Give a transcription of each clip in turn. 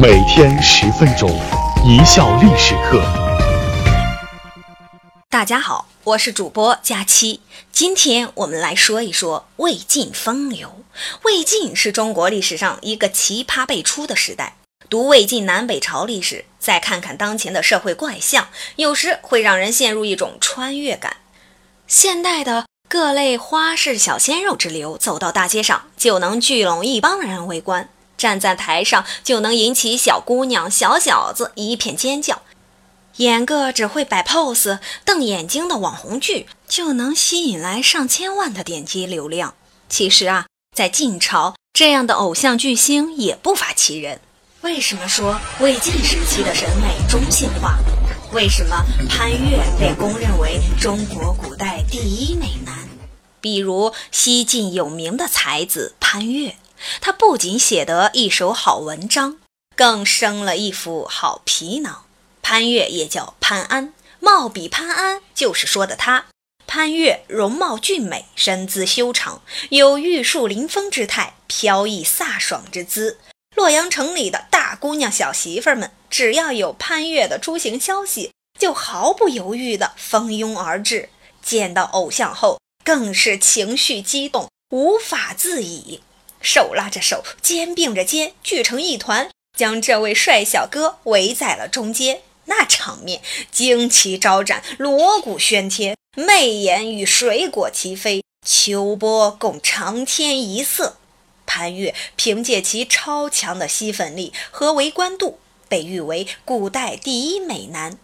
每天十分钟，一笑历史课。大家好，我是主播佳期。今天我们来说一说魏晋风流。魏晋是中国历史上一个奇葩辈出的时代。读魏晋南北朝历史，再看看当前的社会怪象，有时会让人陷入一种穿越感。现代的各类花式小鲜肉之流，走到大街上就能聚拢一帮人围观，站在台上就能引起小姑娘、小小子一片尖叫。演个只会摆 pose、瞪眼睛的网红剧，就能吸引来上千万的点击流量。其实啊，在晋朝，这样的偶像巨星也不乏其人。为什么说魏晋时期的审美中性化？为什么潘岳被公认为中国古代第一美男？比如西晋有名的才子潘岳，他不仅写得一手好文章，更生了一副好皮囊。潘岳也叫潘安，貌比潘安，就是说的他。潘岳容貌俊美，身姿修长，有玉树临风之态，飘逸飒爽之姿。洛阳城里的大姑娘、小媳妇们，只要有潘岳的出行消息，就毫不犹豫地蜂拥而至。见到偶像后，更是情绪激动，无法自已，手拉着手，肩并着肩，聚成一团，将这位帅小哥围在了中间。那场面旌旗招展，锣鼓喧天，媚眼与水果齐飞，秋波共长天一色。潘岳凭借其超强的吸粉力和围观度，被誉为古代第一美男。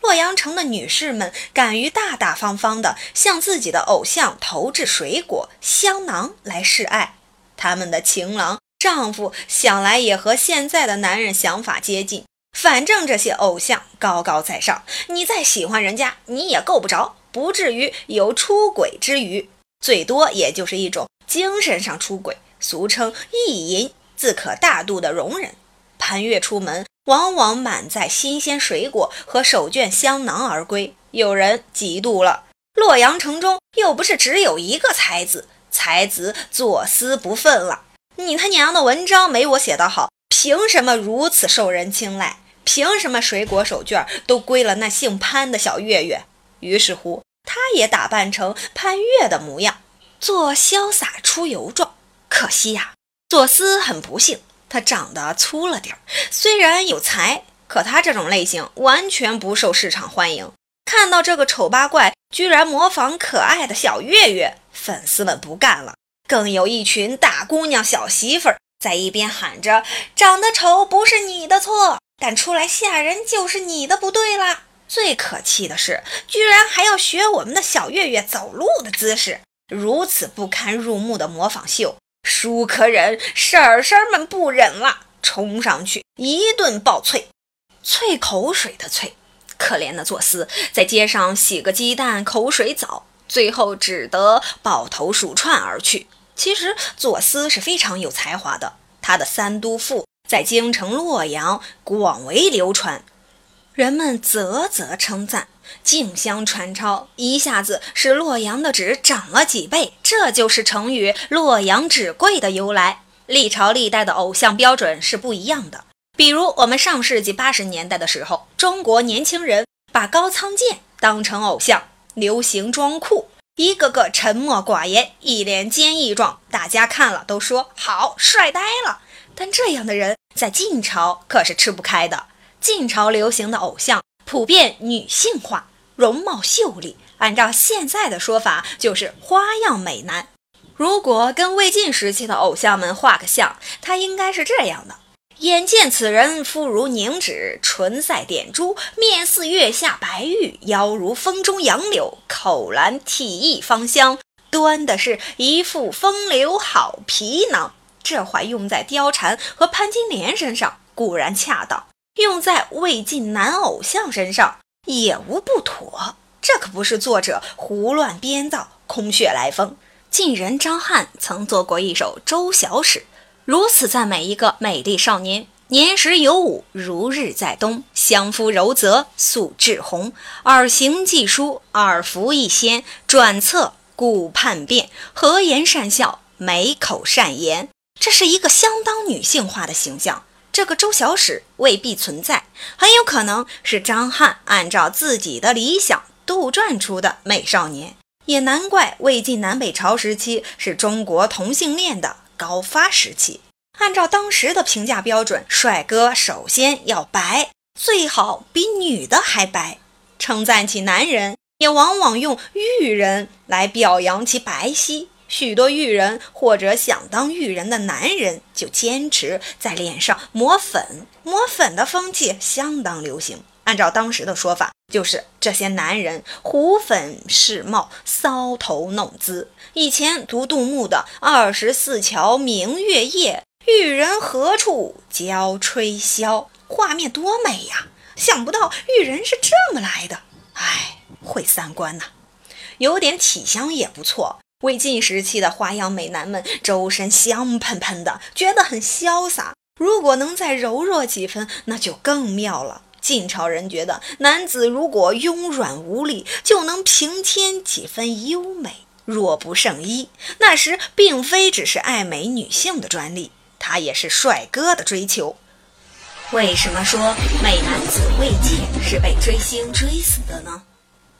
洛阳城的女士们敢于大大方方地向自己的偶像投掷水果、香囊来示爱。他们的情郎丈夫想来也和现在的男人想法接近，反正这些偶像高高在上，你再喜欢人家，你也够不着，不至于有出轨之余，最多也就是一种精神上出轨。俗称意淫，自可大度的容忍。潘岳出门，往往满载新鲜水果和手绢香囊而归，有人嫉妒了。洛阳城中又不是只有一个才子，才子左思不忿了。你他娘的文章没我写的好，凭什么如此受人青睐？凭什么水果手绢都归了那姓潘的小岳岳？于是乎，他也打扮成潘岳的模样，做潇洒出游状。可惜呀，左思很不幸，他长得粗了点儿。虽然有才，可他这种类型完全不受市场欢迎。看到这个丑八怪居然模仿可爱的小月月，粉丝们不干了。更有一群大姑娘、小媳妇儿在一边喊着：“长得丑不是你的错，但出来吓人就是你的不对啦！”最可气的是，居然还要学我们的小月月走路的姿势，如此不堪入目的模仿秀。叔可忍，婶婶们不忍了，冲上去一顿爆脆，脆口水的脆。可怜的左思在街上洗个鸡蛋口水澡，最后只得抱头鼠窜而去。其实左思是非常有才华的，他的《三都赋》在京城洛阳广为流传。人们啧啧称赞，竞相传抄，一下子使洛阳的纸涨了几倍。这就是成语“洛阳纸贵”的由来。历朝历代的偶像标准是不一样的。比如，我们上世纪八十年代的时候，中国年轻人把高仓健当成偶像，流行装酷，一个个沉默寡言，一脸坚毅状，大家看了都说好帅呆了。但这样的人在晋朝可是吃不开的。晋朝流行的偶像普遍女性化，容貌秀丽，按照现在的说法就是花样美男。如果跟魏晋时期的偶像们画个像，他应该是这样的：眼见此人肤如凝脂，唇赛点珠，面似月下白玉，腰如风中杨柳，口兰体意芳香，端的是一副风流好皮囊。这话用在貂蝉和潘金莲身上固然恰当。用在魏晋男偶像身上也无不妥，这可不是作者胡乱编造、空穴来风。晋人张翰曾做过一首《周小史》，如此赞美一个美丽少年：年时有五，如日在东，相夫柔泽，素质红，耳行既书，耳服一仙，转侧顾盼变，和颜善笑，美口善言。这是一个相当女性化的形象。这个周小史未必存在，很有可能是张翰按照自己的理想杜撰出的美少年。也难怪魏晋南北朝时期是中国同性恋的高发时期。按照当时的评价标准，帅哥首先要白，最好比女的还白。称赞起男人，也往往用玉人来表扬其白皙。许多玉人或者想当玉人的男人，就坚持在脸上抹粉。抹粉的风气相当流行。按照当时的说法，就是这些男人胡粉世貌，搔头弄姿。以前读杜牧的“二十四桥明月夜，玉人何处教吹箫”，画面多美呀！想不到玉人是这么来的，哎，毁三观呐！有点体香也不错。魏晋时期的花样美男们，周身香喷喷的，觉得很潇洒。如果能再柔弱几分，那就更妙了。晋朝人觉得，男子如果慵软无力，就能平添几分优美。若不胜衣，那时并非只是爱美女性的专利，他也是帅哥的追求。为什么说美男子魏晋是被追星追死的呢？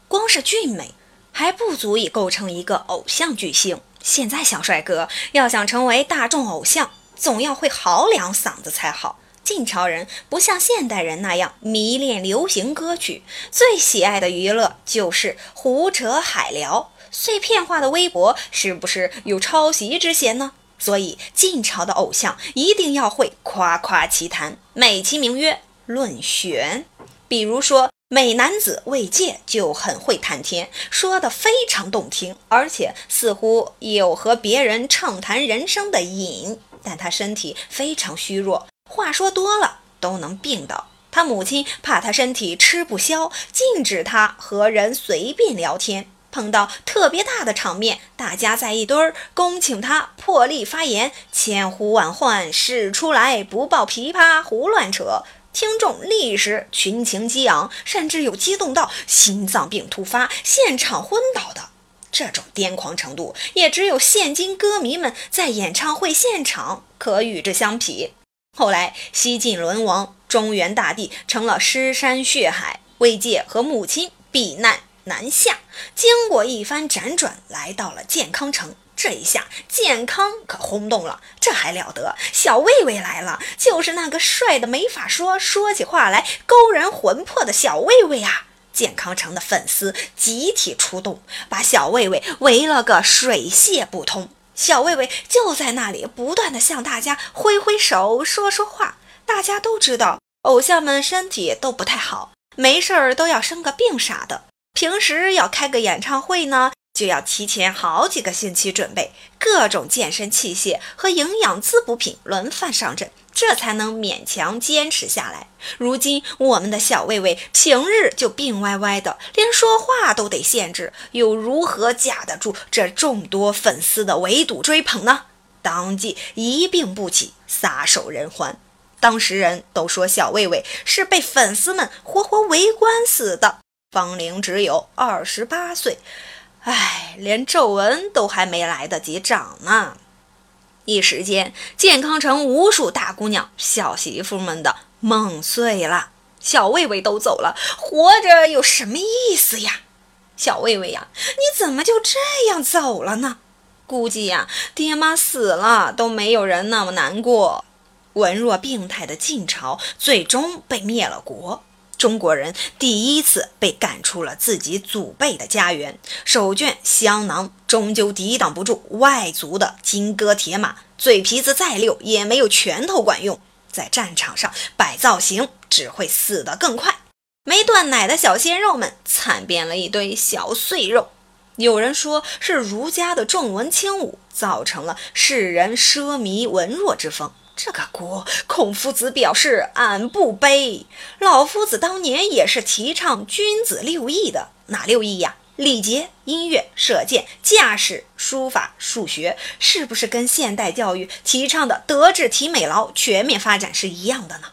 光是俊美。还不足以构成一个偶像巨星。现在小帅哥要想成为大众偶像，总要会嚎两嗓子才好。晋朝人不像现代人那样迷恋流行歌曲，最喜爱的娱乐就是胡扯海聊。碎片化的微博是不是有抄袭之嫌呢？所以晋朝的偶像一定要会夸夸其谈，美其名曰论玄。比如说。美男子魏界就很会谈天，说的非常动听，而且似乎有和别人畅谈人生的瘾。但他身体非常虚弱，话说多了都能病倒。他母亲怕他身体吃不消，禁止他和人随便聊天。碰到特别大的场面，大家在一堆儿，恭请他破例发言，千呼万唤使出来，不抱琵琶胡乱扯。听众立时群情激昂，甚至有激动到心脏病突发、现场昏倒的。这种癫狂程度，也只有现今歌迷们在演唱会现场可与之相匹。后来西晋沦亡，中原大地成了尸山血海，魏界和母亲避难南下，经过一番辗转，来到了建康城。这一下，健康可轰动了，这还了得！小魏魏来了，就是那个帅的没法说，说起话来勾人魂魄的小魏魏啊！健康城的粉丝集体出动，把小魏魏围了个水泄不通。小魏魏就在那里，不断的向大家挥挥手，说说话。大家都知道，偶像们身体都不太好，没事儿都要生个病啥的。平时要开个演唱会呢。就要提前好几个星期准备各种健身器械和营养滋补品轮番上阵，这才能勉强坚持下来。如今我们的小魏魏平日就病歪歪的，连说话都得限制，又如何架得住这众多粉丝的围堵追捧呢？当即一病不起，撒手人寰。当时人都说小魏魏是被粉丝们活活围观死的，芳龄只有二十八岁。唉，连皱纹都还没来得及长呢。一时间，健康城无数大姑娘、小媳妇们的梦碎了。小魏魏都走了，活着有什么意思呀？小魏魏呀，你怎么就这样走了呢？估计呀，爹妈死了都没有人那么难过。文弱病态的晋朝最终被灭了国。中国人第一次被赶出了自己祖辈的家园，手绢香囊终究抵挡不住外族的金戈铁马，嘴皮子再溜也没有拳头管用。在战场上摆造型，只会死得更快。没断奶的小鲜肉们惨变了一堆小碎肉。有人说是儒家的重文轻武，造成了世人奢靡文弱之风。这个锅，孔夫子表示俺不背。老夫子当年也是提倡君子六艺的，哪六艺呀？礼节、音乐、射箭、驾驶、书法、数学，是不是跟现代教育提倡的德智体美劳全面发展是一样的呢？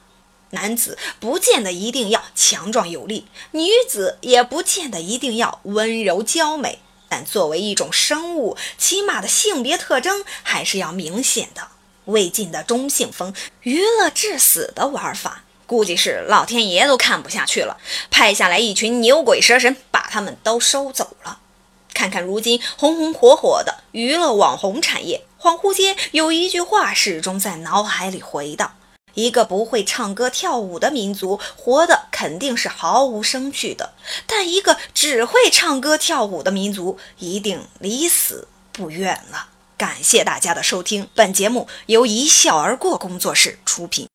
男子不见得一定要强壮有力，女子也不见得一定要温柔娇美，但作为一种生物，起码的性别特征还是要明显的。魏晋的中性风、娱乐至死的玩法，估计是老天爷都看不下去了，派下来一群牛鬼蛇神，把他们都收走了。看看如今红红火火的娱乐网红产业，恍惚间有一句话始终在脑海里回荡。一个不会唱歌跳舞的民族，活的肯定是毫无生趣的；但一个只会唱歌跳舞的民族，一定离死不远了。感谢大家的收听，本节目由一笑而过工作室出品。